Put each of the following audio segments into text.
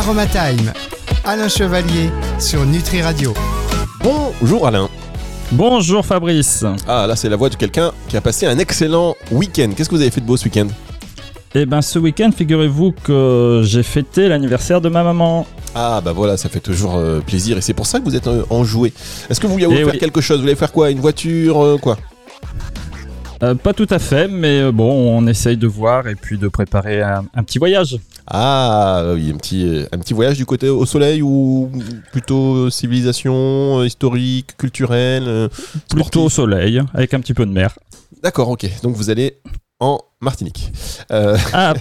Aromatime, Alain Chevalier sur Nutri Radio. Bonjour Alain. Bonjour Fabrice. Ah là c'est la voix de quelqu'un qui a passé un excellent week-end. Qu'est-ce que vous avez fait de beau ce week-end? Eh ben ce week-end, figurez-vous que j'ai fêté l'anniversaire de ma maman. Ah bah voilà, ça fait toujours euh, plaisir et c'est pour ça que vous êtes euh, enjoué. Est-ce que vous voulez Eh faire oui. quelque chose? Vous voulez faire quoi? Une voiture euh, Quoi? Euh, pas tout à fait, mais euh, bon, on essaye de voir et puis de préparer un, un petit voyage. Ah oui, un petit, euh, un petit voyage du côté au soleil ou plutôt civilisation, historique, culturelle Plutôt au soleil, avec un petit peu de mer. D'accord, ok. Donc vous allez en Martinique. Euh, Ah,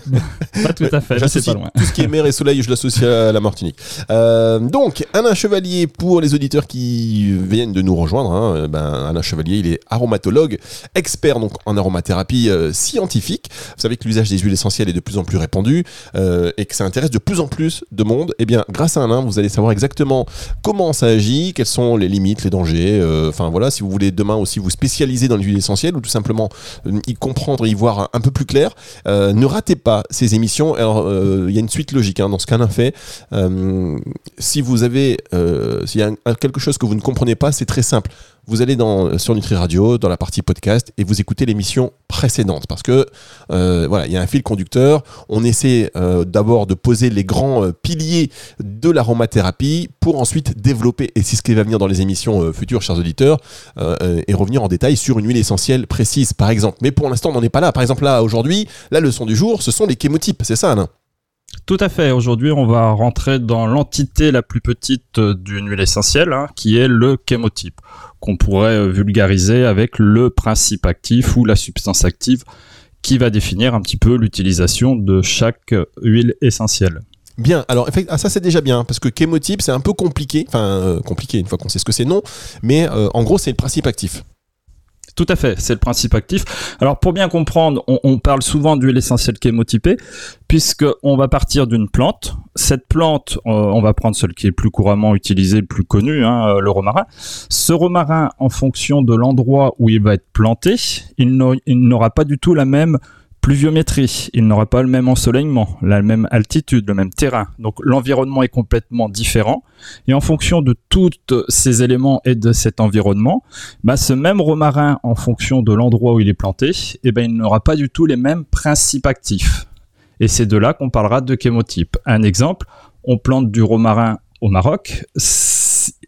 pas tout à fait, c'est pas loin. Tout ce qui est mer et soleil, je l'associe à la Martinique. Euh, donc, Alain Chevalier, pour les auditeurs qui viennent de nous rejoindre, hein, euh, ben, Alain Chevalier, il est aromatologue, expert donc en aromathérapie euh, scientifique. Vous savez que l'usage des huiles essentielles est de plus en plus répandu et que ça intéresse de plus en plus de monde. Eh bien, grâce à Alain, vous allez savoir exactement comment ça agit, quelles sont les limites, les dangers. Enfin voilà, si vous voulez demain aussi vous spécialiser dans les huiles essentielles ou tout simplement y comprendre, y voir un, un plus clair, euh, ne ratez pas ces émissions. Alors, euh, il y a une suite logique hein, dans ce qu'Alain fait. Euh, si vous avez, s'il y a quelque chose que vous ne comprenez pas, c'est très simple. Vous allez dans, sur Nutri Radio, dans la partie podcast, et vous écoutez l'émission précédente. Parce que, euh, voilà, il y a un fil conducteur. On essaie euh, d'abord de poser les grands euh, piliers de l'aromathérapie pour ensuite développer, et c'est ce qui va venir dans les émissions euh, futures, chers auditeurs, euh, euh, et revenir en détail sur une huile essentielle précise, par exemple. Mais pour l'instant, on n'en est pas là. Par exemple, là, aujourd'hui, la leçon du jour, ce sont les chémotypes. C'est ça, Alain? Tout à fait. Aujourd'hui, on va rentrer dans l'entité la plus petite euh, d'une huile essentielle, hein, qui est le chémotype, qu'on pourrait euh, vulgariser avec le principe actif ou la substance active qui va définir un petit peu l'utilisation de chaque euh, huile essentielle. Bien, alors ah, ça c'est déjà bien, parce que chémotype c'est un peu compliqué, enfin compliqué une fois qu'on sait ce que c'est, non, mais en gros c'est le principe actif. Tout à fait, c'est le principe actif. Alors pour bien comprendre, on, parle souvent d'huile essentielle chémotypée, puisque on va partir d'une plante. Cette plante, euh, on va prendre celle qui est plus couramment utilisée, plus connu, hein, euh, le romarin. Ce romarin, en fonction de l'endroit où il va être planté, il n'aura pas du tout la même pluviométrie, il n'aura pas le même ensoleillement, la même altitude, le même terrain. Donc l'environnement est complètement différent. Et en fonction de tous ces éléments et de cet environnement, bah, ce même romarin, en fonction de l'endroit où il est planté, eh ben, il n'aura pas du tout les mêmes principes actifs. Et c'est de là qu'on parlera de chémotype. Un exemple, on plante du romarin au Maroc,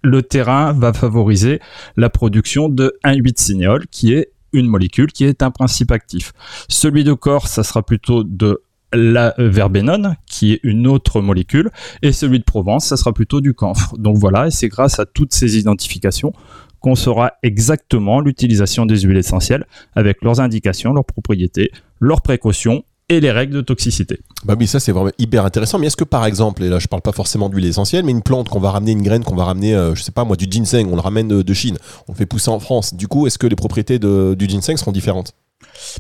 le terrain va favoriser la production de 1,8-cinéole, qui est une molécule qui est un principe actif. Celui de Corse, ça sera plutôt de la euh, verbénone, qui est une autre molécule, et celui de Provence, ça sera plutôt du camphre. Donc voilà, et c'est grâce à toutes ces identifications qu'on saura exactement l'utilisation des huiles essentielles avec leurs indications, leurs propriétés, leurs précautions et les règles de toxicité. Bah oui, ça c'est vraiment hyper intéressant. Mais est-ce que par exemple, et là je parle pas forcément d'huile essentielle, mais une plante qu'on va ramener, une graine qu'on va ramener, euh, je sais pas moi, du ginseng, on le ramène de, de Chine, on le fait pousser en France. Du coup, est-ce que les propriétés de- du ginseng seront différentes?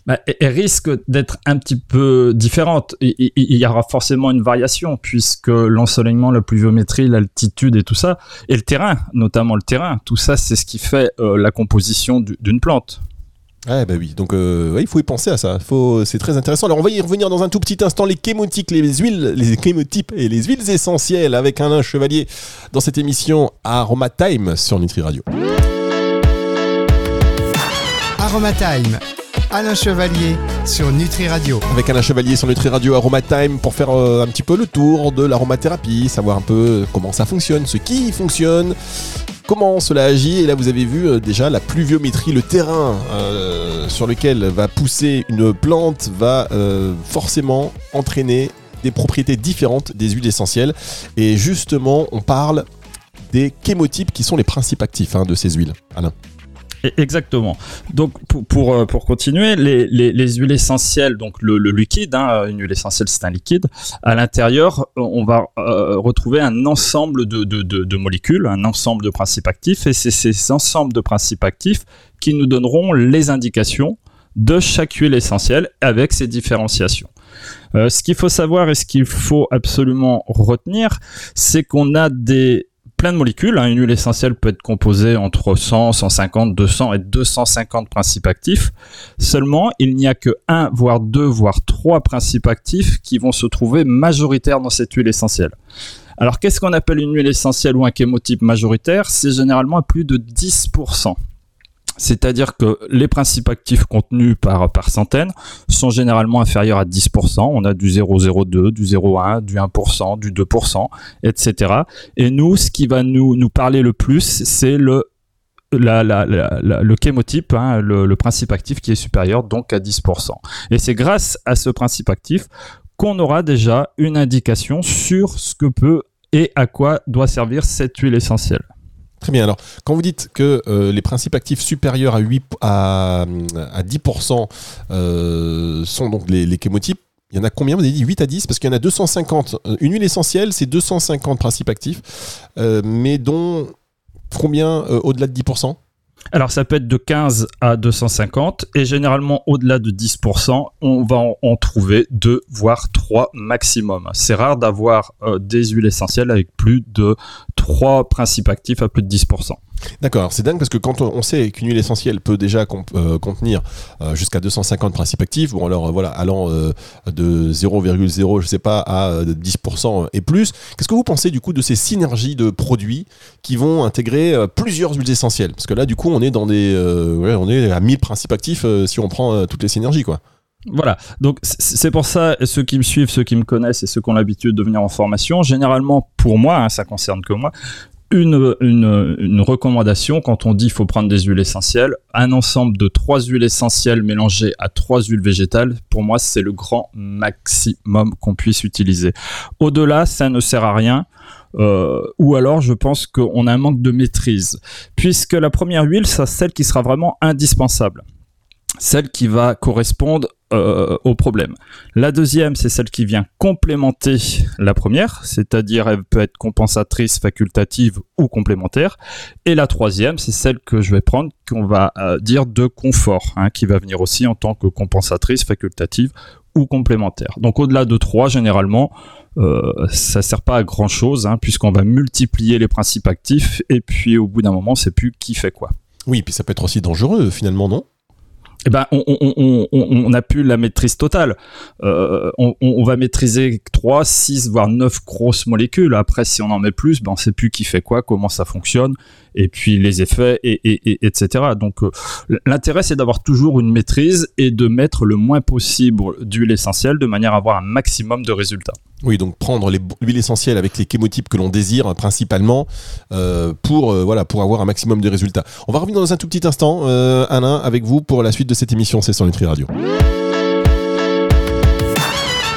Bah, elle- risque d'être un petit peu différente. Il, y aura forcément une variation puisque l'ensoleillement, la pluviométrie, l'altitude et tout ça, et le terrain, notamment le terrain, tout ça c'est ce qui fait euh, la composition du- d'une plante. Ouais, bah oui. Donc, euh, ouais, il faut y penser à ça. Faut, c'est très intéressant. Alors, on va y revenir dans un tout petit instant. Les chémotiques, les huiles, les chémotypes et les huiles essentielles avec Alain Chevalier dans cette émission Aroma Time sur Nutri Radio. Aromatime, Alain Chevalier sur Nutri Radio. Avec Alain Chevalier sur Nutri Radio Aroma Time pour faire euh, un petit peu le tour de l'aromathérapie, savoir un peu comment ça fonctionne, ce qui fonctionne, comment cela agit. Et là, vous avez vu euh, déjà la pluviométrie, le terrain euh, sur lequel va pousser une plante va euh, forcément entraîner des propriétés différentes des huiles essentielles. Et justement, on parle des chémotypes qui sont les principes actifs hein, de ces huiles. Alain. Exactement. Donc pour, pour, euh, pour continuer, les, les, les huiles essentielles, donc le, le liquide, hein, une huile essentielle c'est un liquide, à l'intérieur on va euh, retrouver un ensemble de, de, de, de molécules, un ensemble de principes actifs, et c'est ces ensembles de principes actifs qui nous donneront les indications de chaque huile essentielle avec ses différenciations. Euh, ce qu'il faut savoir et ce qu'il faut absolument retenir, c'est qu'on a des plein de molécules. hein. Une huile essentielle peut être composée entre 100, 150, 200 et 250 principes actifs. Seulement, il n'y a que un, voire deux, voire trois principes actifs qui vont se trouver majoritaires dans cette huile essentielle. Alors, qu'est-ce qu'on appelle une huile essentielle ou un chémotype majoritaire? C'est généralement plus de 10%. C'est-à-dire que les principes actifs contenus par, par centaine sont généralement inférieurs à 10%. On a du 0,02, du 0,1, du 1%, du 2%, etc. Et nous, ce qui va nous, nous parler le plus, c'est le la, le chémotype, hein, le, le, principe actif qui est supérieur donc à 10%. Et c'est grâce à ce principe actif qu'on aura déjà une indication sur ce que peut et à quoi doit servir cette huile essentielle. Très bien. Alors, quand vous dites que euh, les principes actifs supérieurs à, 8, à, à 10% euh, sont donc les, les chémotypes, il y en a combien? Vous avez dit 8 à 10 Parce qu'il y en a 250. Une huile essentielle, c'est 250 principes actifs, euh, mais dont combien euh, au-delà de 10% alors ça peut être de 15 à 250 et généralement au-delà de 10%, on va en, en trouver 2 voire 3 maximum. C'est rare d'avoir euh, des huiles essentielles avec plus de 3 principes actifs à plus de 10%. D'accord, c'est dingue parce que quand on sait qu'une huile essentielle peut déjà euh, contenir euh, jusqu'à 250 principes actifs, bon alors euh, voilà, allant de 0,0 je sais pas à 10% et plus, qu'est-ce que vous pensez du coup de ces synergies de produits qui vont intégrer plusieurs huiles essentielles? Parce que là du coup on est dans des on est à 1000 principes actifs si on prend toutes les synergies quoi. Voilà, donc c'est pour ça, ceux qui me suivent, ceux qui me connaissent et ceux qui ont l'habitude de venir en formation, généralement pour moi, hein, ça concerne que moi, une, une, recommandation quand on dit qu'il faut prendre des huiles essentielles. Un ensemble de trois huiles essentielles mélangées à trois huiles végétales, pour moi, c'est le grand maximum qu'on puisse utiliser. Au-delà, ça ne sert à rien. Euh, ou alors, je pense qu'on a un manque de maîtrise, puisque la première huile, c'est celle qui sera vraiment indispensable celle qui va correspondre euh, au problème. La deuxième, c'est celle qui vient complémenter la première, c'est-à-dire elle peut être compensatrice, facultative ou complémentaire. Et la troisième, c'est celle que je vais prendre, qu'on va euh, dire de confort, hein, qui va venir aussi en tant que compensatrice, facultative ou complémentaire. Donc au-delà de trois, généralement, euh, ça sert pas à grand chose, hein, puisqu'on va multiplier les principes actifs, et puis au bout d'un moment, c'est plus qui fait quoi. Oui, puis ça peut être aussi dangereux finalement, non? Eh ben, on, on, on, on, a plus la maîtrise totale. Euh, on, va maîtriser 3, 6, voire 9 grosses molécules. Après, si on en met plus, ben, on sait plus qui fait quoi, comment ça fonctionne, et puis les effets, et, et, et etc. Donc, euh, l'intérêt, c'est d'avoir toujours une maîtrise et de mettre le moins possible d'huile essentielle de manière à avoir un maximum de résultats. Oui, donc prendre l'huile essentielle avec les chémotypes que l'on désire hein, principalement euh, pour, euh, voilà, pour avoir un maximum de résultats. On va revenir dans un tout petit instant, euh, Alain, avec vous pour la suite de cette émission. C'est sur Nutri Radio.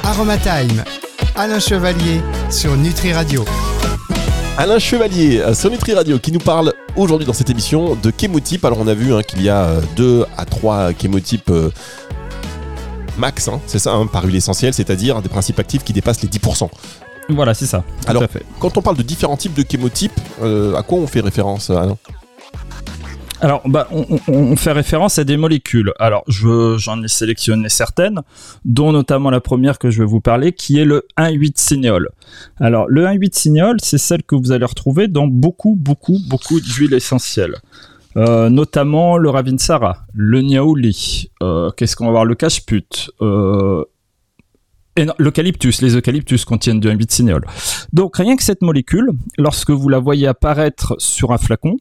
Aromatime, Alain Chevalier sur Nutri Radio. Alain Chevalier sur Nutri Radio qui nous parle aujourd'hui dans cette émission de chémotypes. Alors on a vu hein, qu'il y a deux à trois chémotypes max, hein, c'est ça, hein, par huile essentielle, c'est-à-dire des principes actifs qui dépassent les 10%. Voilà, c'est ça. Alors, quand on parle de différents types de chémotypes, euh, à quoi on fait référence, Alain? Alors, bah, on, on, fait référence à des molécules. Alors, je, j'en ai sélectionné certaines, dont notamment la première que je vais vous parler, qui est le 1,8-cinéol. Alors, le 1,8-cinéol, c'est celle que vous allez retrouver dans beaucoup, beaucoup, beaucoup d'huiles essentielles. Euh, notamment le Ravinsara, le Niaouli, euh, qu'est-ce qu'on va voir, le cache-pute, euh, l'eucalyptus, les eucalyptus contiennent de 1,8 cinéol. Donc rien que cette molécule, lorsque vous la voyez apparaître sur un flacon,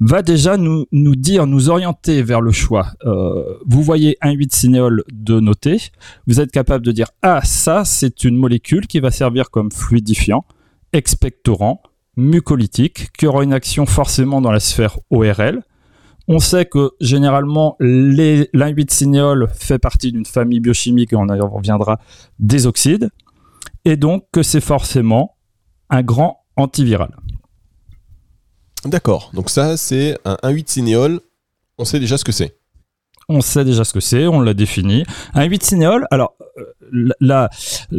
va déjà nous, nous dire, nous orienter vers le choix. Euh, vous voyez un 8 cinéol de noter, vous êtes capable de dire ah ça c'est une molécule qui va servir comme fluidifiant, expectorant, mucolytique, qui aura une action forcément dans la sphère ORL, on sait que généralement, l'in-8-cinéol fait partie d'une famille biochimique, et on y reviendra, des oxydes, et donc que c'est forcément un grand antiviral. D'accord, donc ça c'est un 1,8-cinéol, on sait déjà ce que c'est. On sait déjà ce que c'est, on l'a défini. Un 8-cinéol, alors euh, la,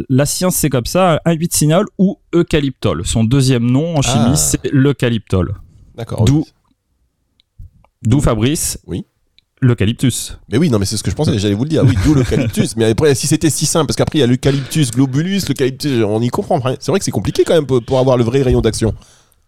la science c'est comme ça, un 8-cinéol ou eucalyptol. Son deuxième nom en chimie ah. c'est l'eucalyptol. D'accord. D'où D'où Fabrice. Oui. L'eucalyptus. Mais oui, non, mais c'est ce que je pensais, j'allais vous le dire. Oui, d'où l'eucalyptus. mais après, si c'était si simple, parce qu'après, il y a l'eucalyptus globulus, l'eucalyptus, on y comprend. C'est vrai que c'est compliqué quand même pour, avoir le vrai rayon d'action.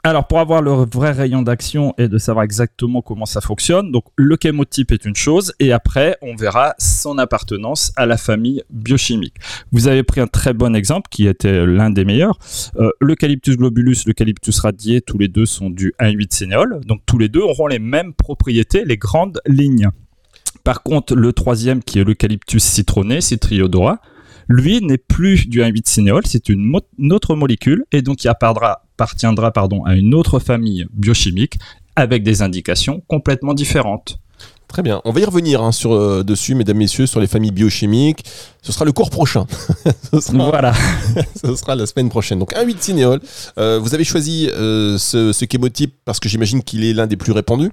Alors, pour avoir le vrai rayon d'action et de savoir exactement comment ça fonctionne, donc le chémotype est une chose, et après, on verra son appartenance à la famille biochimique. Vous avez pris un très bon exemple qui était l'un des meilleurs. Euh, l'eucalyptus globulus, l'eucalyptus radié, tous les deux sont du 1,8 sénéol, donc tous les deux auront les mêmes propriétés, les grandes lignes. Par contre, le troisième, qui est l'eucalyptus citronné, Citriodora, lui n'est plus du 1,8 cinéol, c'est une, autre molécule et donc il appartiendra pardon, à une autre famille biochimique avec des indications complètement différentes. Très bien. On va y revenir hein, sur, euh, dessus, mesdames, messieurs, sur les familles biochimiques. Ce sera le cours prochain. ce sera, voilà. ce sera la semaine prochaine. Donc, un 8 cinéol. Euh, vous avez choisi euh, ce, ce chémotype parce que j'imagine qu'il est l'un des plus répandus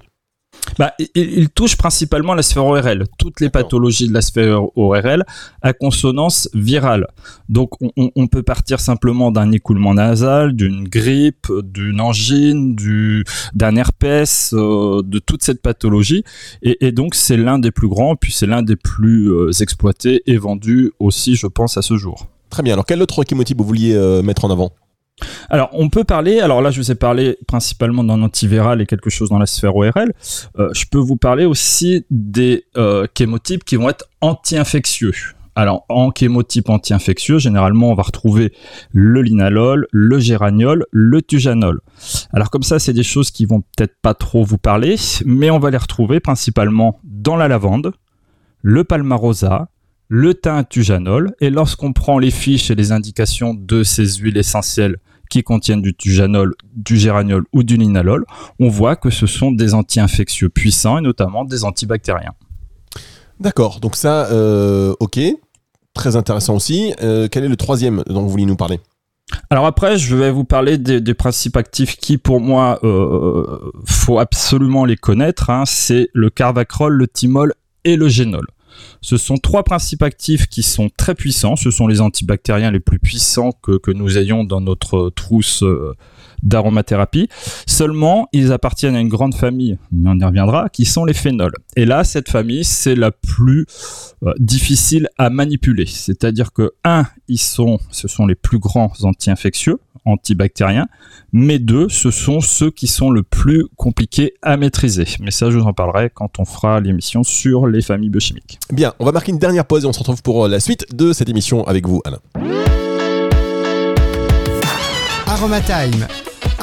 bah, il, touche principalement la sphère ORL, toutes les pathologies de la sphère ORL à consonance virale. Donc on, peut partir simplement d'un écoulement nasal, d'une grippe, d'une angine, du, d'un herpès, euh, de toute cette pathologie. Et, donc c'est l'un des plus grands, puis c'est l'un des plus euh, exploités et vendus aussi, je pense, à ce jour. Très bien. Alors quel autre chémotype vous vouliez euh, mettre en avant? Alors, on peut parler, alors là, je vous ai parlé principalement d'un antiviral et quelque chose dans la sphère ORL. Euh, je peux vous parler aussi des euh, chémotypes qui vont être anti-infectieux. Alors, en chémotype anti-infectieux, généralement, on va retrouver le linalol, le géraniol, le tujanol. Alors, comme ça, c'est des choses qui vont peut-être pas trop vous parler, mais on va les retrouver principalement dans la lavande, le palmarosa, le thym tujanol, et lorsqu'on prend les fiches et les indications de ces huiles essentielles qui contiennent du tujanol, du géraniol ou du linalol, on voit que ce sont des anti-infectieux puissants et notamment des antibactériens. D'accord, donc ça, euh, ok, très intéressant aussi. Euh, quel est le troisième dont vous voulez nous parler? Alors après, je vais vous parler des, principes actifs qui, pour moi, euh, faut absolument les connaître. Hein. C'est le carvacrol, le thymol et le génol. Ce sont trois principes actifs qui sont très puissants. Ce sont les antibactériens les plus puissants que, nous ayons dans notre trousse euh, d'aromathérapie. Seulement, ils appartiennent à une grande famille, mais on y reviendra, qui sont les phénols. Et là, cette famille, c'est la plus euh, difficile à manipuler. C'est-à-dire que, un, ils sont, ce sont les plus grands anti-infectieux, antibactériens, mais deux, ce sont ceux qui sont le plus compliqués à maîtriser. Mais ça, je vous en parlerai quand on fera l'émission sur les familles biochimiques. Bien, on va marquer une dernière pause et on se retrouve pour la suite de cette émission avec vous, Alain. Aromatime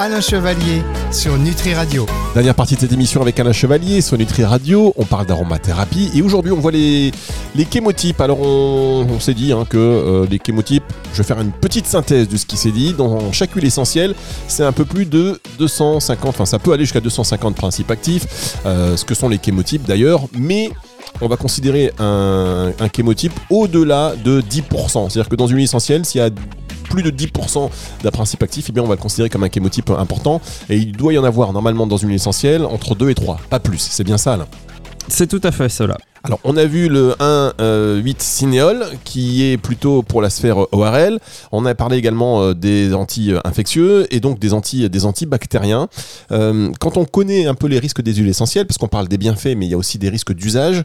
Alain Chevalier sur Nutri Radio. Dernière partie de cette émission avec Alain Chevalier sur Nutri Radio. On parle d'aromathérapie et aujourd'hui on voit les, les chémotypes. Alors on, s'est dit hein, que euh, les chémotypes, je vais faire une petite synthèse de ce qui s'est dit. Dans chaque huile essentielle, c'est un peu plus de 250, enfin ça peut aller jusqu'à 250 principes actifs, euh, ce que sont les chémotypes d'ailleurs, mais on va considérer un, un chémotype au-delà de 10%. C'est-à-dire que dans une huile essentielle, s'il y a plus de 10% d'un principe actif, eh bien on va le considérer comme un chémotype important. Et il doit y en avoir normalement dans une essentielle entre 2 et 3, pas plus. C'est bien ça là C'est tout à fait cela. Alors, on a vu le 1,8 euh, cinéol qui est plutôt pour la sphère ORL. On a parlé également euh, des anti-infectieux et donc des, anti, des antibactériens. Euh, quand on connaît un peu les risques des huiles essentielles, parce qu'on parle des bienfaits, mais il y a aussi des risques d'usage,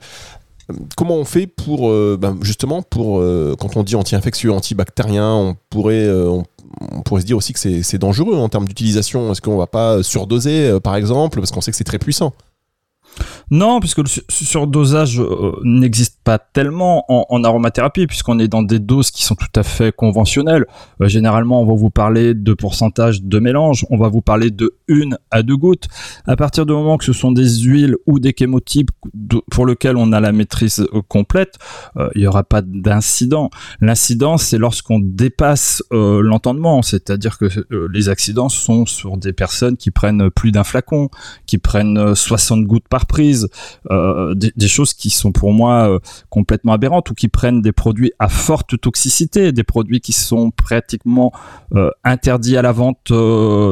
Comment on fait pour, euh, ben, justement, euh, quand on dit anti-infectieux, antibactérien, on pourrait, euh, on, pourrait se dire aussi que c'est dangereux en termes d'utilisation. Est-ce qu'on va pas surdoser, par exemple, parce qu'on sait que c'est très puissant? Non, puisque le surdosage euh, n'existe pas tellement en, aromathérapie, puisqu'on est dans des doses qui sont tout à fait conventionnelles. Euh, généralement, on va vous parler de pourcentage de mélange, on va vous parler de une à deux gouttes. À partir du moment que ce sont des huiles ou des chémotypes pour lesquels on a la maîtrise euh, complète, il n'y aura pas d'incident. L'incident, c'est lorsqu'on dépasse l'entendement, c'est-à-dire que les accidents sont sur des personnes qui prennent plus d'un flacon, qui prennent 60 gouttes par prise, euh, des, choses qui sont pour moi euh, complètement aberrantes ou qui prennent des produits à forte toxicité, des produits qui sont pratiquement euh, interdits à la vente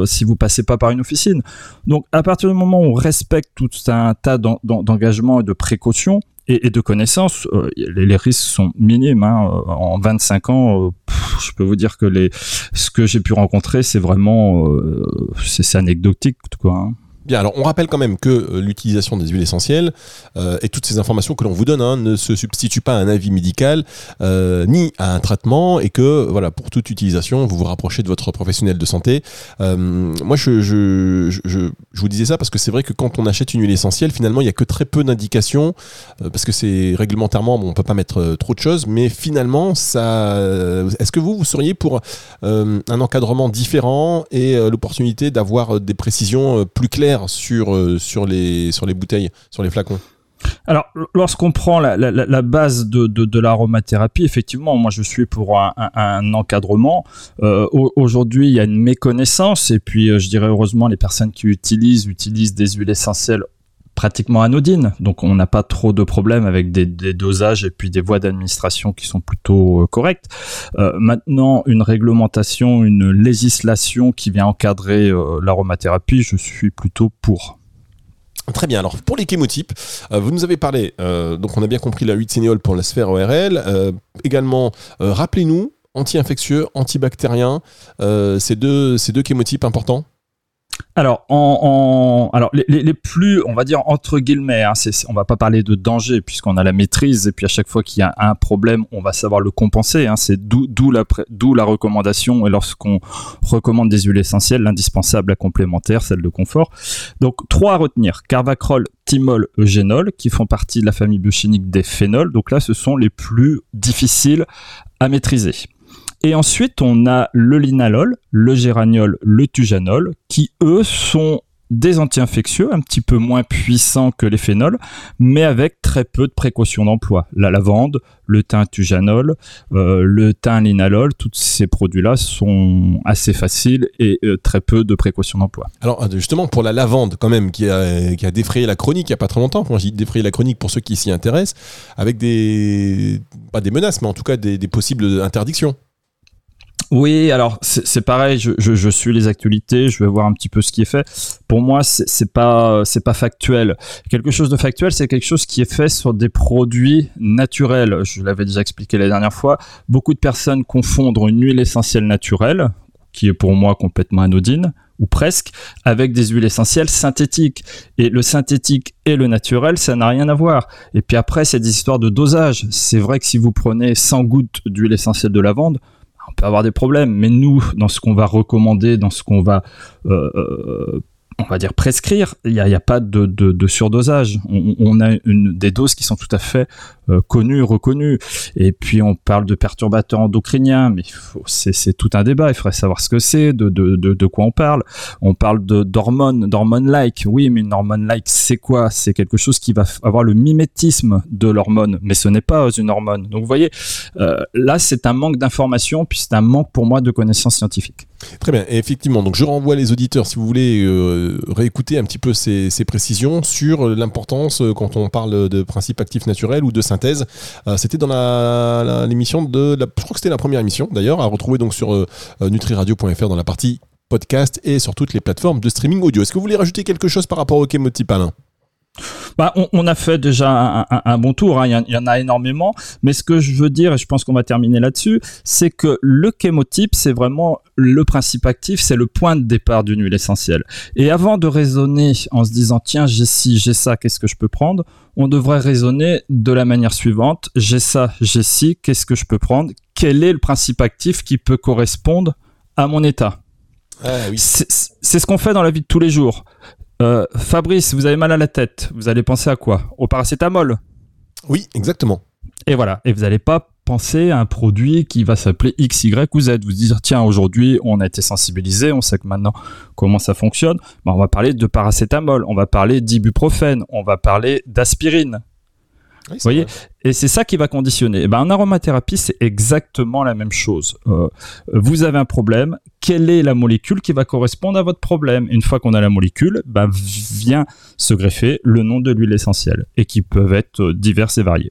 si vous passez pas par une officine. Donc à partir du moment où on respecte tout un tas d'engagements et de précautions, et, de connaissances, les, risques sont minimes. Hein. En 25 ans, je peux vous dire que les, ce que j'ai pu rencontrer, c'est vraiment, c'est anecdotique, quoi. Bien, alors on rappelle quand même que euh, l'utilisation des huiles essentielles euh, et toutes ces informations que l'on vous donne hein, ne se substituent pas à un avis médical euh, ni à un traitement et que voilà pour toute utilisation vous vous rapprochez de votre professionnel de santé. Moi je, vous disais ça parce que c'est vrai que quand on achète une huile essentielle finalement il y a que très peu d'indications parce que c'est réglementairement bon, on peut pas mettre trop de choses mais finalement ça est-ce que vous vous seriez pour un encadrement différent et l'opportunité d'avoir des précisions plus claires sur, euh, sur, les, bouteilles, sur les flacons. Alors, lorsqu'on prend la, base de, l'aromathérapie, effectivement, moi je suis pour un, encadrement. Euh, au- Aujourd'hui, il y a une méconnaissance, et puis euh, je dirais heureusement, les personnes qui utilisent utilisent des huiles essentielles pratiquement anodines, donc on n'a pas trop de problèmes avec des, dosages et puis des voies d'administration qui sont plutôt euh, correctes. Euh, maintenant, une réglementation, une législation qui vient encadrer euh, l'aromathérapie, je suis plutôt pour. Très bien, alors pour les chémotypes, vous nous avez parlé, donc on a bien compris la 8 sénéol pour la sphère ORL, également, rappelez-nous, anti-infectieux, antibactérien, ces deux, ces deux importants Alors, les, plus, on va dire entre guillemets, hein, on va pas parler de danger puisqu'on a la maîtrise et puis à chaque fois qu'il y a un problème, on va savoir le compenser. hein, c'est d'où la recommandation et lorsqu'on recommande des huiles essentielles, l'indispensable, la complémentaire, celle de confort. Donc trois à retenir carvacrol, thymol, eugénol, qui font partie de la famille biochimique des phénols. Donc là, ce sont les plus difficiles à maîtriser. Et ensuite, on a le linalol, le géraniol, le tujanol, qui eux sont des anti-infectieux, un petit peu moins puissants que les phénols, mais avec très peu de précautions d'emploi. La lavande, le thym tujanol, euh, le thym linalol, tous ces produits-là sont assez faciles et euh, très peu de précautions d'emploi. Alors euh, justement pour la lavande quand même qui a, défrayé la chronique il n'y a pas très longtemps, quand je dis défrayer la chronique pour ceux qui s'y intéressent, avec des pas des menaces mais en tout cas des possibles interdictions. Oui, alors c'est pareil, je, suis les actualités, je vais voir un petit peu ce qui est fait. Pour moi, c'est pas pas factuel. Quelque chose de factuel, c'est quelque chose qui est fait sur des produits naturels. Je l'avais déjà expliqué la dernière fois. Beaucoup de personnes confondent une huile essentielle naturelle, qui est pour moi complètement anodine ou presque, avec des huiles essentielles synthétiques. Et le synthétique et le naturel, ça n'a rien à voir. Et puis après, c'est des histoires de dosage. C'est vrai que si vous prenez 100 gouttes d'huile essentielle de lavande, peut avoir des problèmes, mais nous, dans ce qu'on va recommander, dans ce qu'on va, euh, euh, on va dire prescrire, il n'y a, pas de surdosage. On, on a une, des doses qui sont tout à fait euh, connues, reconnues. Et puis on parle de perturbateurs endocriniens, mais c'est tout un débat. Il faudrait savoir ce que c'est, de, de, de, quoi on parle. On parle d'hormones, d'hormones-like. Oui, mais une hormone-like, c'est quoi? C'est quelque chose qui va avoir le mimétisme de l'hormone, mais ce n'est pas une hormone. Donc vous voyez, euh, là, c'est un manque d'information, puis c'est un manque pour moi de connaissances scientifiques. Très bien, et effectivement, donc je renvoie les auditeurs si vous voulez euh, réécouter un petit peu ces, précisions sur l'importance quand on parle de principes actifs naturels ou de Euh, C'était dans la- la- l'émission de, la, je crois que c'était la première émission d'ailleurs, à retrouver donc sur euh, nutriradio.fr dans la partie podcast et sur toutes les plateformes de streaming audio. Est-ce que vous voulez rajouter quelque chose par rapport au chémotype Alain Bah, on, on a fait déjà un, un- un bon tour, hein, il y, en- il y en a énormément, mais ce que je veux dire, et je pense qu'on va terminer là-dessus, c'est que le chémotype, c'est vraiment le principe actif, c'est le point de départ d'une huile essentielle. Et avant de raisonner en se disant, tiens, j'ai ci, j'ai ça, qu'est-ce que je peux prendre, on devrait raisonner de la manière suivante, j'ai ça, j'ai ci, qu'est-ce que je peux prendre, quel est le principe actif qui peut correspondre à mon état? Ah oui. c'est c'est ce qu'on fait dans la vie de tous les jours. Euh, Fabrice, vous avez mal à la tête, vous allez penser à quoi? Au paracétamol? Oui, exactement. Et voilà. Et vous n'allez pas penser à un produit qui va s'appeler X, Y ou Z. Vous dire, tiens, aujourd'hui, on a été sensibilisé, on sait que maintenant comment ça fonctionne. Ben, on va parler de paracétamol, on va parler d'ibuprofène, on va parler d'aspirine. Oui, c'est voyez vrai. Et c'est ça qui va conditionner. Et ben, en aromathérapie, c'est exactement la même chose. Euh, vous avez un problème, quelle est la molécule qui va correspondre à votre problème? Une fois qu'on a la molécule, ben, vient se greffer le nom de l'huile essentielle, et qui peuvent être euh, diverses et variées.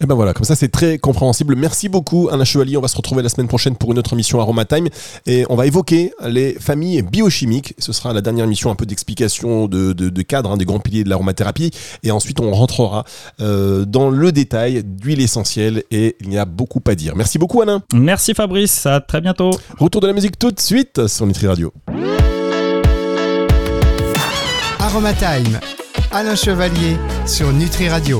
Et ben voilà, comme ça c'est très compréhensible. Merci beaucoup Alain Chevalier. On va se retrouver la semaine prochaine pour une autre émission Aroma Time et on va évoquer les familles biochimiques. Ce sera la dernière émission un peu d'explication de, de, de cadre hein, des grands piliers de l'aromathérapie et ensuite on rentrera euh, dans le détail d'huile essentielle et il y a beaucoup à dire. Merci beaucoup Alain. Merci Fabrice, à très bientôt. Retour de la musique tout de suite sur Nutri Radio. Aromatime. Alain Chevalier sur Nutri Radio.